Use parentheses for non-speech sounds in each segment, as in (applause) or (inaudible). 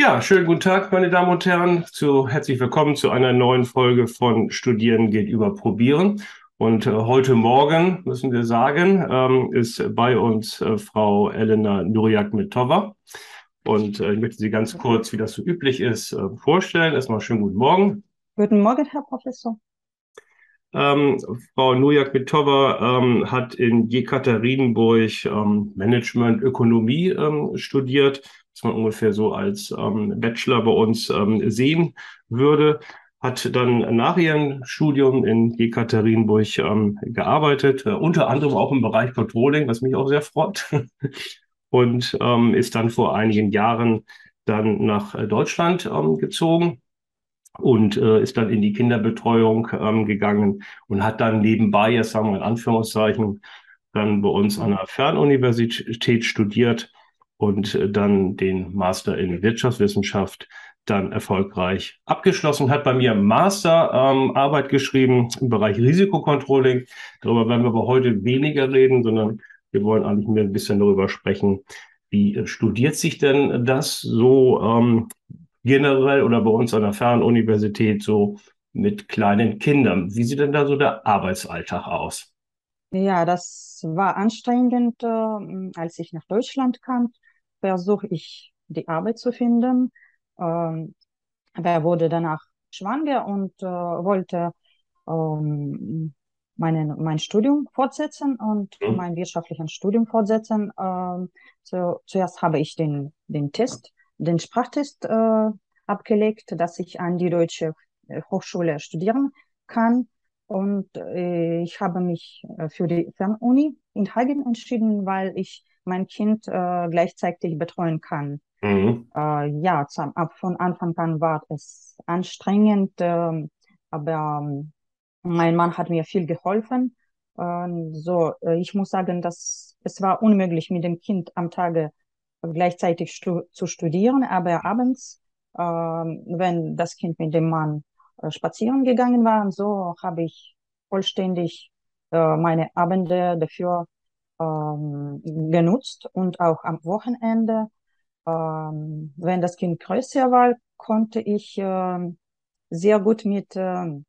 Ja, schönen guten Tag, meine Damen und Herren. Zu, herzlich willkommen zu einer neuen Folge von Studieren geht über Probieren. Und äh, heute Morgen, müssen wir sagen, ähm, ist bei uns äh, Frau Elena Nuriak-Mitova. Und äh, ich möchte Sie ganz kurz, wie das so üblich ist, äh, vorstellen. Erstmal schönen guten Morgen. Guten Morgen, Herr Professor. Ähm, Frau Nujak-Mitova ähm, hat in Jekaterinburg ähm, Management Ökonomie ähm, studiert was man ungefähr so als ähm, Bachelor bei uns ähm, sehen würde. Hat dann nach ihrem Studium in Jekaterinburg ähm, gearbeitet, äh, unter anderem auch im Bereich Controlling, was mich auch sehr freut. (laughs) Und ähm, ist dann vor einigen Jahren dann nach äh, Deutschland ähm, gezogen und äh, ist dann in die Kinderbetreuung ähm, gegangen und hat dann nebenbei, jetzt sagen wir in Anführungszeichen, dann bei uns an der Fernuniversität studiert und äh, dann den Master in Wirtschaftswissenschaft dann erfolgreich abgeschlossen, hat bei mir Masterarbeit ähm, geschrieben im Bereich Risikokontrolling. Darüber werden wir aber heute weniger reden, sondern wir wollen eigentlich mehr ein bisschen darüber sprechen, wie äh, studiert sich denn das so ähm, generell oder bei uns an der Fernuniversität so mit kleinen Kindern? Wie sieht denn da so der Arbeitsalltag aus? Ja, das war anstrengend, äh, als ich nach Deutschland kam versuche ich die Arbeit zu finden. Ähm, er wurde danach schwanger und äh, wollte ähm, meinen, mein Studium fortsetzen und mhm. mein wirtschaftliches Studium fortsetzen. Ähm, so, zuerst habe ich den, den Test, den Sprachtest äh, abgelegt, dass ich an die deutsche Hochschule studieren kann. Und äh, ich habe mich äh, für die Fernuni in Hagen entschieden, weil ich mein Kind äh, gleichzeitig betreuen kann. Mhm. Äh, ja, zum, ab von Anfang an war es anstrengend, äh, aber ähm, mein Mann hat mir viel geholfen. so, äh, ich muss sagen, dass es war unmöglich, mit dem Kind am Tage gleichzeitig stu zu studieren, aber abends, ähm, wenn das Kind mit dem Mann äh, spazieren gegangen war, so habe ich vollständig äh, meine Abende dafür ähm, genutzt und auch am Wochenende. Ähm, wenn das Kind größer war, konnte ich äh, sehr gut mit äh,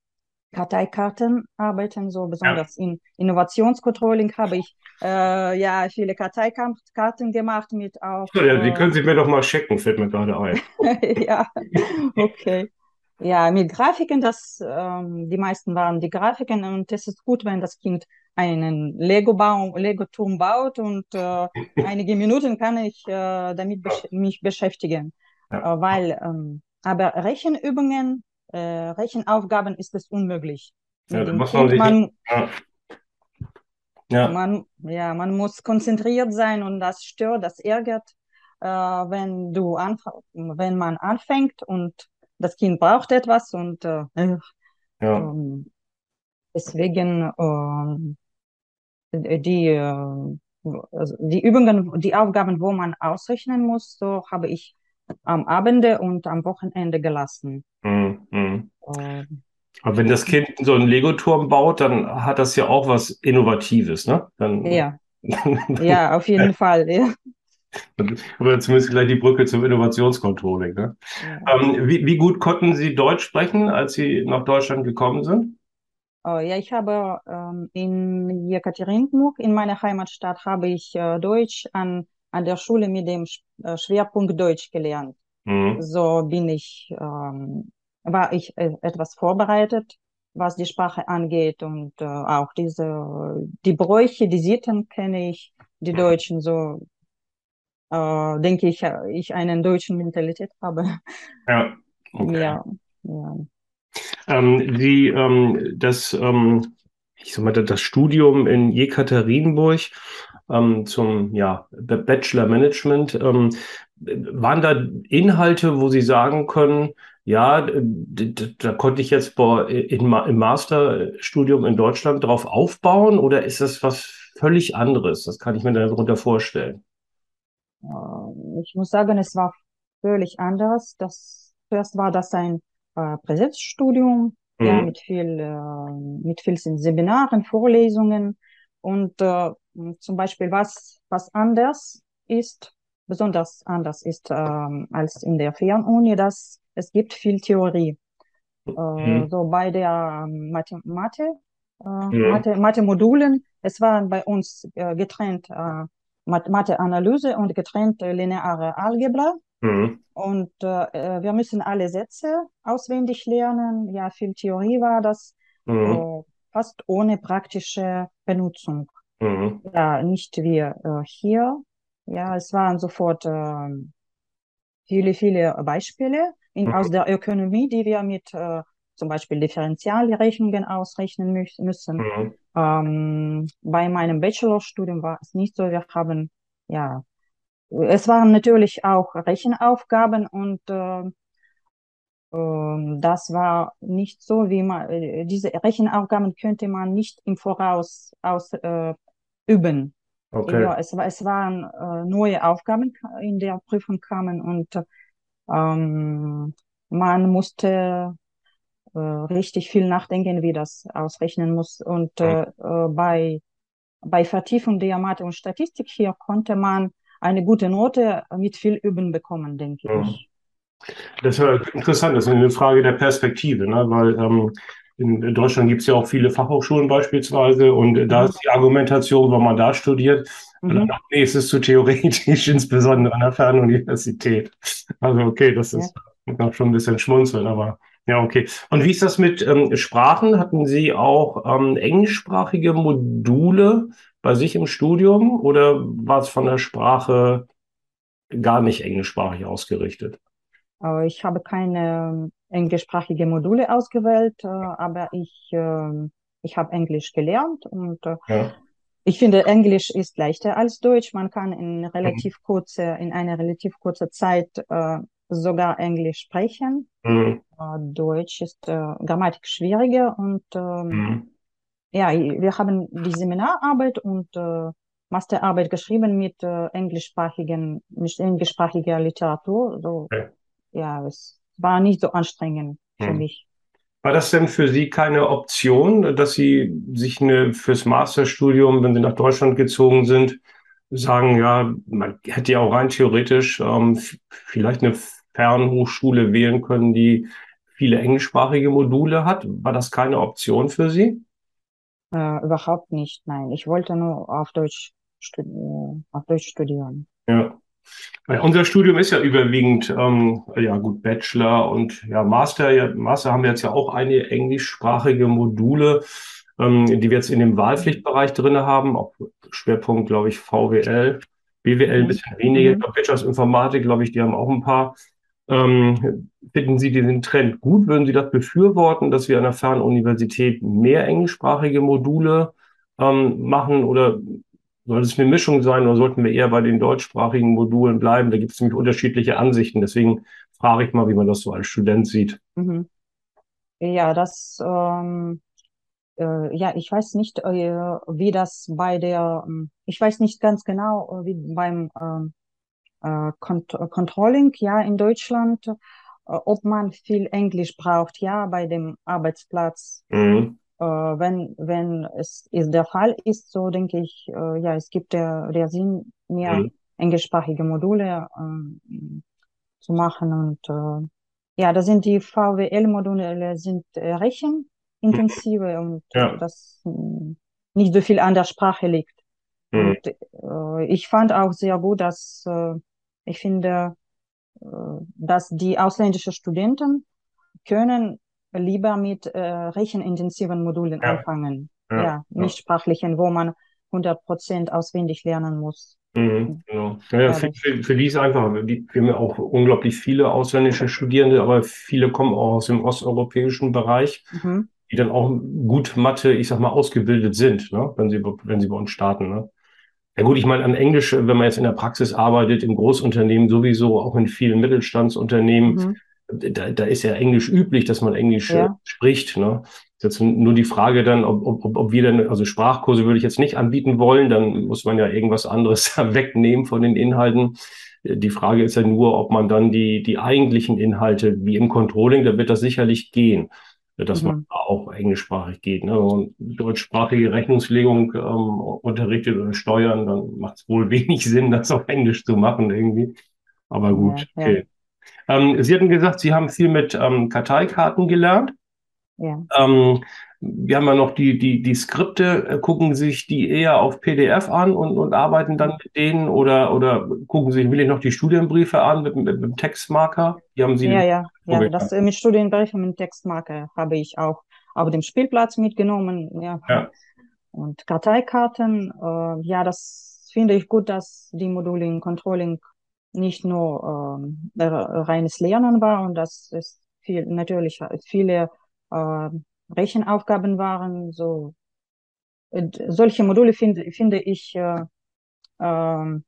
Karteikarten arbeiten, so besonders ja. in Innovationscontrolling habe ich äh, ja viele Karteikarten gemacht mit auch. Ja, die können Sie mir doch mal checken, fällt mir gerade ein. (laughs) ja, okay. Ja, mit Grafiken, das, ähm, die meisten waren die Grafiken und es ist gut, wenn das Kind einen Lego-Baum, Lego-Turm baut und äh, (laughs) einige Minuten kann ich äh, damit besch mich beschäftigen, ja. äh, weil, ähm, aber Rechenübungen, äh, Rechenaufgaben ist es unmöglich. Ja, Mit kind, man, ja. Ja. Man, ja, man muss konzentriert sein und das stört, das ärgert, äh, wenn du wenn man anfängt und das Kind braucht etwas und äh, ja. ähm, deswegen äh, die, äh, also die Übungen, die Aufgaben, wo man ausrechnen muss, so habe ich am Abende und am Wochenende gelassen. Mhm. Äh, aber wenn das Kind so einen Lego-Turm baut, dann hat das ja auch was Innovatives, ne? Dann, ja. (laughs) ja, auf jeden (laughs) Fall, ja. Oder zumindest gleich die Brücke zum Innovationscontrolling. Ne? Ja. Ähm, wie, wie, gut konnten Sie Deutsch sprechen, als Sie nach Deutschland gekommen sind? Oh, ja, ich habe ähm, in Jekaterinburg, in meiner Heimatstadt, habe ich äh, Deutsch an, an der Schule mit dem äh, Schwerpunkt Deutsch gelernt. Mhm. So bin ich, ähm, war ich äh, etwas vorbereitet, was die Sprache angeht und äh, auch diese, die Bräuche, die Sitten kenne ich, die Deutschen so äh, denke ich, äh, ich einen deutschen Mentalität habe. Ja. (laughs) Okay. Ja, ja. Ähm, die, ähm, das, ähm, ich sag mal, das Studium in Jekaterinburg ähm, zum ja, Bachelor Management, ähm, waren da Inhalte, wo Sie sagen können, ja, da konnte ich jetzt im Masterstudium in Deutschland drauf aufbauen oder ist das was völlig anderes? Das kann ich mir darunter vorstellen. Äh, ich muss sagen, es war völlig anders. Das, zuerst war das ein äh, Präsenzstudium, mhm. ja, mit viel, äh, mit vielen Seminaren, Vorlesungen und äh, zum Beispiel was, was anders ist, besonders anders ist ähm, als in der Fernuni, dass es gibt viel Theorie. Äh, mhm. So bei der ähm, Mathe, Mathe, äh, mhm. Mathe, Mathe-Modulen, es waren bei uns äh, getrennt äh, Mathe-Analyse und getrennt lineare Algebra. Mhm. Und äh, wir müssen alle Sätze auswendig lernen. Ja, viel Theorie war das, mhm. äh, fast ohne praktische Benutzung. Mhm. Ja, nicht wie äh, hier. Ja, es waren sofort äh, viele, viele Beispiele in, mhm. aus der Ökonomie, die wir mit äh, zum Beispiel Differentialrechnungen ausrechnen mü müssen. Mhm. Ähm, bei meinem Bachelorstudium war es nicht so. Wir haben, ja, es waren natürlich auch Rechenaufgaben und äh, äh, das war nicht so, wie man, äh, diese Rechenaufgaben könnte man nicht im Voraus aus, äh, üben. Okay. Ja, es, es waren äh, neue Aufgaben in der Prüfung kamen und ähm, man musste äh, richtig viel nachdenken, wie das ausrechnen muss. Und äh, bei, bei Vertiefung der Mathe und Statistik hier konnte man eine gute Note mit viel Üben bekommen, denke mhm. ich. Das ist ja interessant, das ist eine Frage der Perspektive, ne? weil ähm, in Deutschland gibt es ja auch viele Fachhochschulen beispielsweise und mhm. da ist die Argumentation, wenn man da studiert, mhm. nee, es ist zu theoretisch, (laughs) insbesondere an der Fernuniversität. Also okay, das ist ja. schon ein bisschen schmunzeln, aber ja, okay. Und wie ist das mit ähm, Sprachen? Hatten Sie auch ähm, englischsprachige Module bei sich im Studium oder war es von der Sprache gar nicht englischsprachig ausgerichtet? Ich habe keine englischsprachige Module ausgewählt, äh, aber ich, ähm, ich habe Englisch gelernt und äh, ja. ich finde, Englisch ist leichter als Deutsch. Man kann in relativ mhm. kurze, in einer relativ kurzer Zeit äh, sogar Englisch sprechen. Mhm. Deutsch ist Grammatik schwieriger und ähm, mhm. ja, wir haben die Seminararbeit und Masterarbeit geschrieben mit englischsprachigen, mit englischsprachiger Literatur. So, okay. ja, es war nicht so anstrengend für hm. mich. War das denn für Sie keine Option, dass Sie sich eine, fürs Masterstudium, wenn Sie nach Deutschland gezogen sind, sagen, ja, man hätte ja auch rein theoretisch ähm, vielleicht eine Fernhochschule wählen können, die viele englischsprachige Module hat. War das keine Option für Sie? Äh, überhaupt nicht, nein. Ich wollte nur auf Deutsch, studi auf Deutsch studieren. Ja. Unser Studium ist ja überwiegend, ähm, ja gut, Bachelor und ja Master. Ja, Master haben wir jetzt ja auch einige englischsprachige Module, ähm, die wir jetzt in dem Wahlpflichtbereich drin haben. Auch Schwerpunkt, glaube ich, VWL, BWL ein bisschen weniger. Mhm. Bachelor Informatik, glaube ich, die haben auch ein paar. Ähm, finden Sie diesen Trend gut? Würden Sie das befürworten, dass wir an der Fernuniversität mehr englischsprachige Module ähm, machen? Oder soll es eine Mischung sein oder sollten wir eher bei den deutschsprachigen Modulen bleiben? Da gibt es nämlich unterschiedliche Ansichten. Deswegen frage ich mal, wie man das so als Student sieht. Mhm. Ja, das, ähm, äh, ja, ich weiß nicht, äh, wie das bei der, ähm, ich weiß nicht ganz genau, äh, wie beim ähm, äh, Cont Controlling, ja, in Deutschland, äh, ob man viel Englisch braucht, ja, bei dem Arbeitsplatz. Mhm äh, wenn, wenn es ist der Fall ist, so denke ich, äh, ja, es gibt der, der Sinn, mehr mhm. englischsprachige Module äh, zu machen und äh, ja, da sind die VWL-Module sind äh, rechenintensive mhm. und ja. das äh, nicht so viel an der Sprache liegt. Mhm. Und äh, ich fand auch sehr gut, dass äh, ich finde, äh, dass die ausländischen Studenten können lieber mit äh, rechenintensiven Modulen ja. anfangen. Ja, ja nicht ja. sprachlichen, wo man 100 Prozent auswendig lernen muss. Mhm, genau. Ja, ja, für, für, für, die ist einfach, wir haben ja auch unglaublich viele ausländische Studierende, aber viele kommen auch aus dem osteuropäischen Bereich, mhm. die dann auch gut Mathe, ich sag mal, ausgebildet sind, ne? wenn sie, wenn sie bei uns starten. Ne? Ja gut, ich meine, an Englisch, wenn man jetzt in der Praxis arbeitet, in Großunternehmen sowieso, auch in vielen Mittelstandsunternehmen, mhm da, da ist ja Englisch üblich, dass man Englisch ja. spricht. Ne? Jetzt nur die Frage dann, ob, ob, ob wir dann, also Sprachkurse würde ich jetzt nicht anbieten wollen, dann muss man ja irgendwas anderes (laughs) wegnehmen von den Inhalten. Die Frage ist ja nur, ob man dann die, die eigentlichen Inhalte, wie im Controlling, da wird das sicherlich gehen. Dass man auch englischsprachig geht. Ne? Man deutschsprachige Rechnungslegung ähm, unterrichtet oder Steuern, dann macht es wohl (laughs) wenig Sinn, das auf Englisch zu machen irgendwie. Aber gut, Ja, ja. okay. Ähm, Sie hatten gesagt, Sie haben viel mit ähm, Karteikarten gelernt. Ja. Wir haben ja noch die, die, die Skripte, äh, gucken sich die eher auf PDF an und, und arbeiten dann mit denen oder, oder gucken sich wirklich noch die Studienbriefe an mit, mit, mit dem Textmarker? Die haben Sie Ja, ja, ja, das äh, mit Studienbriefen mit Textmarke habe ich auch auf dem Spielplatz mitgenommen, ja. Ja. Und Karteikarten, äh, ja, das finde ich gut, dass die Module in Controlling nicht nur äh, reines Lernen war und dass es viel, natürlich viele äh, Rechenaufgaben waren, so äh, solche Module finde finde ich äh, ähm,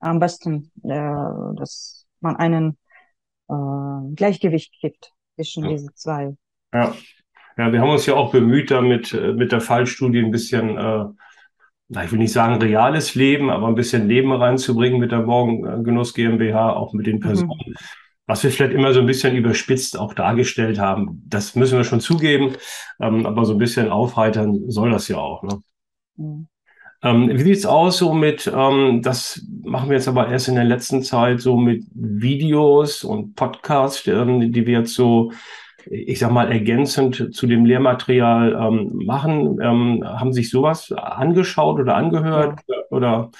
am besten, äh, dass man einen äh, Gleichgewicht gibt zwischen Ja. diesen zwei. Ja. Ja, wir haben uns ja auch bemüht, damit äh, mit der Fallstudie ein bisschen, äh, ich will nicht sagen reales Leben, aber ein bisschen Leben reinzubringen mit der Morgengenuss GmbH, auch mit den Personen. Was wir vielleicht immer so ein bisschen überspitzt auch dargestellt haben, das müssen wir schon zugeben, ähm, aber so ein bisschen aufheitern soll das ja auch. Ne? Mhm. Ähm, wie sieht's aus so mit, ähm, das machen wir jetzt aber erst in der letzten Zeit so mit Videos und Podcasts, ähm, die wir jetzt so, ich sag mal, ergänzend zu dem Lehrmaterial ähm, machen. Ähm, haben sich sowas angeschaut oder angehört oder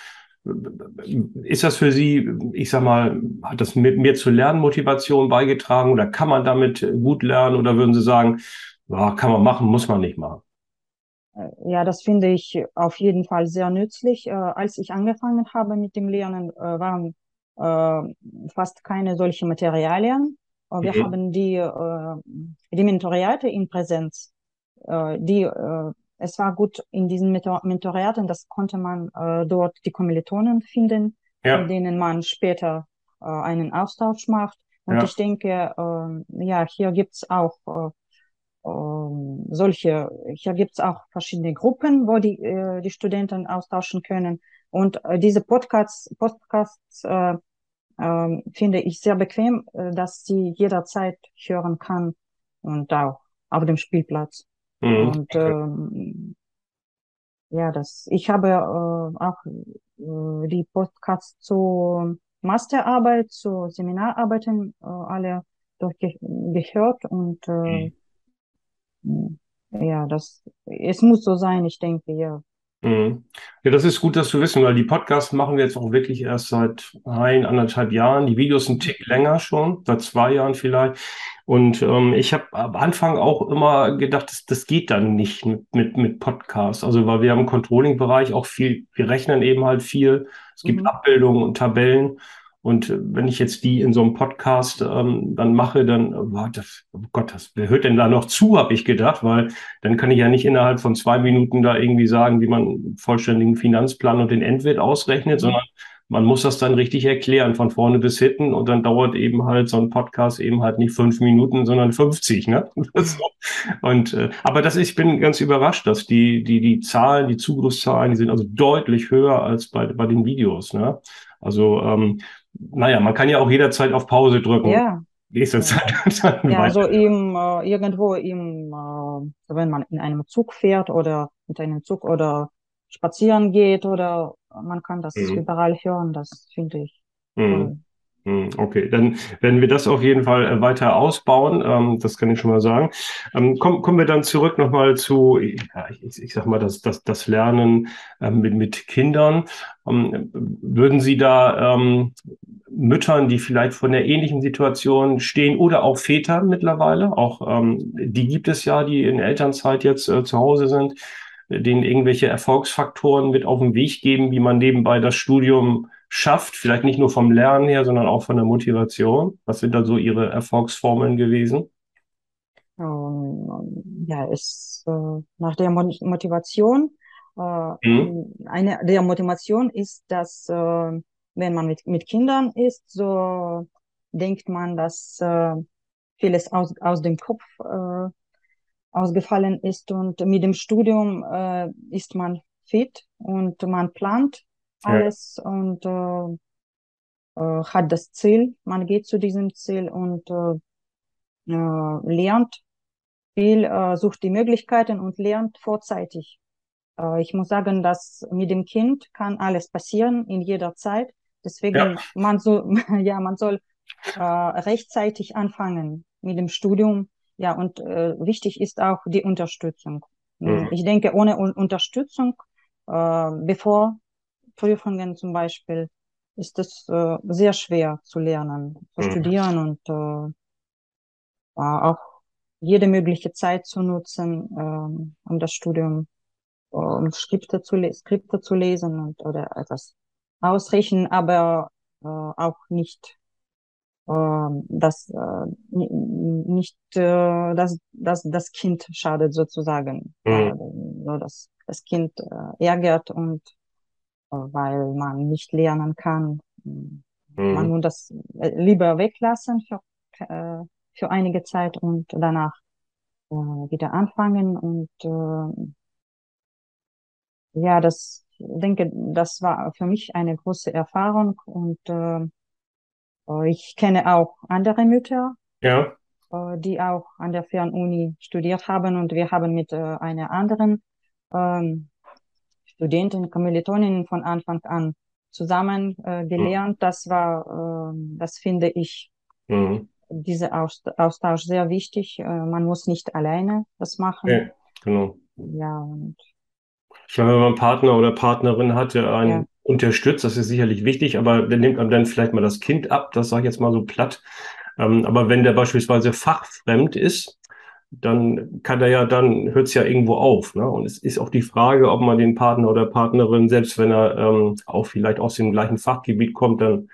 ist das für Sie, ich sag mal, hat das mit mehr zur Lernmotivation beigetragen oder kann man damit gut lernen oder würden Sie sagen, ja, kann man machen, muss man nicht machen? Ja, das finde ich auf jeden Fall sehr nützlich. Äh, als ich angefangen habe mit dem Lernen, äh, waren äh, fast keine solche Materialien. Äh, wir Mhm. haben die, äh, die Mentoriate in Präsenz. Äh, die, äh, es war gut in diesen Mentor Mentoriaten, das konnte man äh, dort die Kommilitonen finden, Ja. mit denen man später äh, einen Austausch macht. Und Ja. ich denke, äh, ja, hier gibt's auch äh, ähm, solche, hier gibt's auch verschiedene Gruppen, wo die, äh, die Studenten austauschen können. Und äh, diese Podcasts, Podcasts äh, ähm, finde ich sehr bequem, äh, dass sie jederzeit hören kann und auch auf dem Spielplatz. Mhm. Und ähm, ja, das, ich habe äh, auch äh, die Podcasts zur Masterarbeit, zu Seminararbeiten äh, alle durchgehört und äh, ja, das, es muss so sein, ich denke, ja. Mhm. Ja, das ist gut, das zu wissen, weil die Podcasts machen wir jetzt auch wirklich erst seit ein, anderthalb Jahren. Die Videos ein Tick länger schon, seit zwei Jahren vielleicht. Und ähm, ich habe am Anfang auch immer gedacht, das, das geht dann nicht mit, mit, mit Podcasts. Also weil wir haben im Controlling-Bereich auch viel, wir rechnen eben halt viel. Es gibt Mhm. Abbildungen und Tabellen. Und wenn ich jetzt die in so einem Podcast ähm, dann mache, dann, war das, oh Gott, das, wer hört denn da noch zu, habe ich gedacht, weil dann kann ich ja nicht innerhalb von zwei Minuten da irgendwie sagen, wie man einen vollständigen Finanzplan und den Endwert ausrechnet, Mhm. sondern man muss das dann richtig erklären, von vorne bis hinten. Und dann dauert eben halt so ein Podcast eben halt nicht fünf Minuten, sondern 50, ne? (laughs) Und, äh, aber das ich bin ganz überrascht, dass die, die, die Zahlen, die Zugriffszahlen, die sind also deutlich höher als bei, bei den Videos, ne? Also, ähm, naja, man kann ja auch jederzeit auf Pause drücken. Ja, Nächste. Zeit dann ja, also im, äh, irgendwo im, äh, wenn man in einem Zug fährt oder mit einem Zug oder spazieren geht oder man kann das Mhm. überall hören, das finde ich Mhm. Hm, Okay, dann werden wir das auf jeden Fall äh, weiter ausbauen. Ähm, das kann ich schon mal sagen. Ähm, kommen, kommen wir dann zurück nochmal zu, ja, ich, ich sag mal, das, das, das Lernen ähm, mit, mit Kindern. Ähm, würden Sie da ähm, Müttern, die vielleicht vor einer ähnlichen Situation stehen oder auch Vätern mittlerweile, auch ähm, die gibt es ja, die in Elternzeit jetzt äh, zu Hause sind, denen irgendwelche Erfolgsfaktoren mit auf den Weg geben, wie man nebenbei das Studium schafft, vielleicht nicht nur vom Lernen her, sondern auch von der Motivation? Was sind da so Ihre Erfolgsformeln gewesen? Ähm, ja, ist äh, nach der Mo Motivation, äh, Mhm. eine der Motivation ist, dass äh, wenn man mit, mit Kindern ist, so denkt man, dass äh, vieles aus, aus dem Kopf äh, ausgefallen ist und mit dem Studium äh, ist man fit und man plant Ja. alles und äh, äh, hat das Ziel, man geht zu diesem Ziel und äh, äh, lernt viel, äh, sucht die Möglichkeiten und lernt vorzeitig. Äh, ich muss sagen, dass mit dem Kind kann alles passieren in jeder Zeit. Deswegen ja. man so, (laughs) ja, man soll äh, rechtzeitig anfangen mit dem Studium. Ja, und äh, wichtig ist auch die Unterstützung. Mhm. Ich denke, ohne Un Unterstützung, äh, bevor Prüfungen zum Beispiel, ist es äh, sehr schwer zu lernen, zu mhm. studieren und äh, auch jede mögliche Zeit zu nutzen, äh, um das Studium, äh, um Skripte zu, Skripte zu lesen und oder etwas ausrichten, aber äh, auch nicht äh, dass äh, nicht äh, dass, dass das Kind schadet sozusagen, mhm. äh, dass das Kind äh, ärgert und weil man nicht lernen kann. Mhm. Man muss das äh, lieber weglassen für, äh, für einige Zeit und danach äh, wieder anfangen und äh, ja, das denke, das war für mich eine große Erfahrung und äh, ich kenne auch andere Mütter, ja. Äh, die auch an der Fernuni studiert haben und wir haben mit äh, einer anderen ähm, Studentin, Kommilitonin von Anfang an zusammen äh, gelernt. Mhm. Das war, äh, das finde ich, mhm. dieser Austausch sehr wichtig. Äh, man muss nicht alleine das machen. Ja, genau. Ja, und ich glaube, wenn man einen Partner oder Partnerin hat, der einen ja. unterstützt, das ist sicherlich wichtig, aber der nimmt einem dann vielleicht mal das Kind ab, das sage ich jetzt mal so platt. Ähm, aber wenn der beispielsweise fachfremd ist, dann kann er ja, dann hört es ja irgendwo auf. Ne? Und es ist auch die Frage, ob man den Partner oder Partnerin, selbst wenn er ähm, auch vielleicht aus dem gleichen Fachgebiet kommt, dann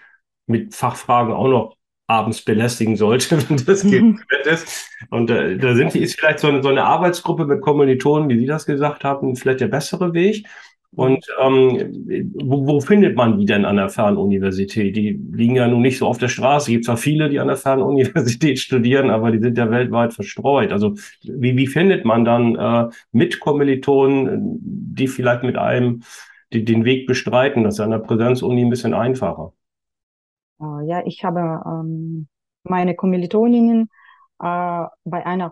mit Fachfragen auch noch abends belästigen sollte, (laughs) wenn das ist. (laughs) Und äh, da sind, ist vielleicht so eine, so eine Arbeitsgruppe mit Kommilitonen, wie Sie das gesagt haben, vielleicht der bessere Weg. Und ähm, wo, wo findet man die denn an der Fernuniversität? Die liegen ja nun nicht so auf der Straße. Es gibt zwar viele, die an der Fernuniversität (laughs) studieren, aber die sind ja weltweit verstreut. Also wie, wie findet man dann äh, mit Kommilitonen, die vielleicht mit einem die, den Weg bestreiten? Das ist an der Präsenzuni ein bisschen einfacher. Äh, ja, ich habe ähm, meine Kommilitoninnen äh, bei einer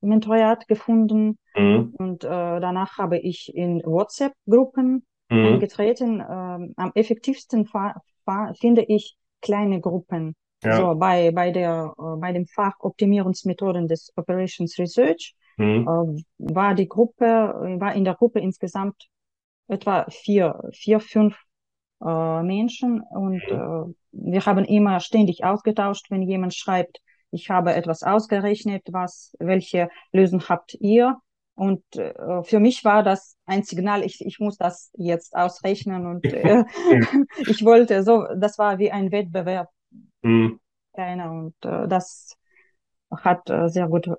Präsenzmentoriat gefunden mhm. und äh, danach habe ich in WhatsApp-Gruppen mhm. eingetreten. Ähm, am effektivsten finde ich kleine Gruppen. Ja. So bei bei der äh, bei dem Fach Optimierungsmethoden des Operations Research mhm. äh, war die Gruppe war in der Gruppe insgesamt etwa vier vier fünf äh, Menschen und äh, wir haben immer ständig ausgetauscht, wenn jemand schreibt, ich habe etwas ausgerechnet, was, welche Lösung habt ihr? Und äh, für mich war das ein Signal, ich, ich muss das jetzt ausrechnen und äh, (laughs) ich wollte so, das war wie ein Wettbewerb. Mhm. Und äh, das hat äh, sehr gut äh,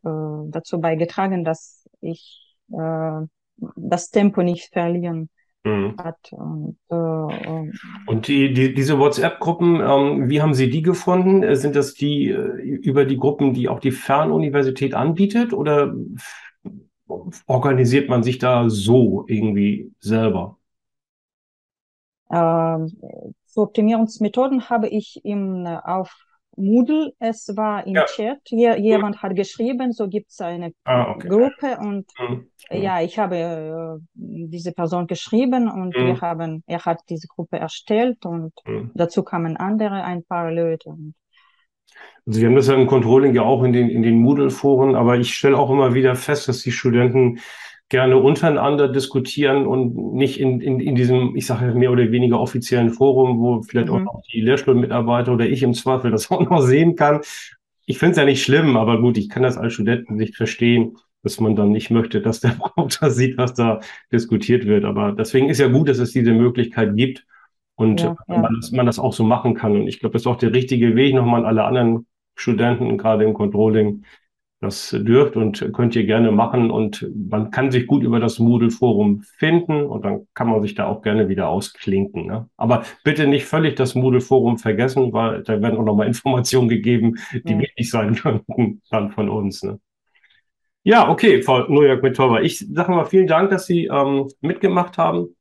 dazu beigetragen, dass ich äh, das Tempo nicht verlieren Mhm. Hat. Und, äh, und die, die, diese WhatsApp-Gruppen, ähm, wie haben Sie die gefunden? Äh, sind das die äh, über die Gruppen, die auch die Fernuniversität anbietet oder organisiert man sich da so irgendwie selber? Ähm, zu Optimierungsmethoden habe ich im, auf Moodle, es war im ja. Chat, jemand hat geschrieben, so gibt es eine ah, okay. Gruppe und mhm. ja, ich habe äh, diese Person geschrieben und mhm. wir haben, er hat diese Gruppe erstellt und mhm. dazu kamen andere, ein paar Leute. Also wir haben das ja im Controlling ja auch in den, in den Moodle-Foren, aber ich stelle auch immer wieder fest, dass die Studenten gerne untereinander diskutieren und nicht in, in, in diesem, ich sage mehr oder weniger offiziellen Forum, wo vielleicht mhm. auch noch die Lehrstuhlmitarbeiter oder ich im Zweifel das (laughs) auch noch sehen kann. Ich finde es ja nicht schlimm, aber gut, ich kann das als Studenten nicht verstehen, dass man dann nicht möchte, dass der (laughs) Browser sieht, was da diskutiert wird. Aber deswegen ist ja gut, dass es diese Möglichkeit gibt und ja, ja. Man, das, man das auch so machen kann. Und ich glaube, das ist auch der richtige Weg, nochmal an alle anderen Studenten, gerade im Controlling, das dürft und könnt ihr gerne machen und man kann sich gut über das Moodle-Forum finden und dann kann man sich da auch gerne wieder ausklinken. Ne? Aber bitte nicht völlig das Moodle-Forum vergessen, weil da werden auch nochmal (laughs) Informationen gegeben, die ja. wichtig sein könnten dann von uns. Ne? Ja, okay, Frau Nojak-Mitova. Ich sage mal vielen Dank, dass Sie ähm, mitgemacht haben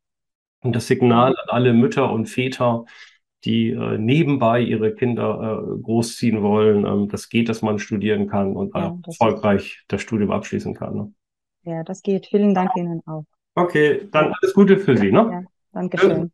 und das Signal an alle Mütter und Väter die äh, nebenbei ihre Kinder äh, großziehen wollen. Ähm, das geht, dass man studieren kann und Ja, das erfolgreich das Studium abschließen kann. Ne? Ja, das geht. Vielen Dank Ihnen auch. Okay, dann alles Gute für Sie. Ne? Ja, danke schön.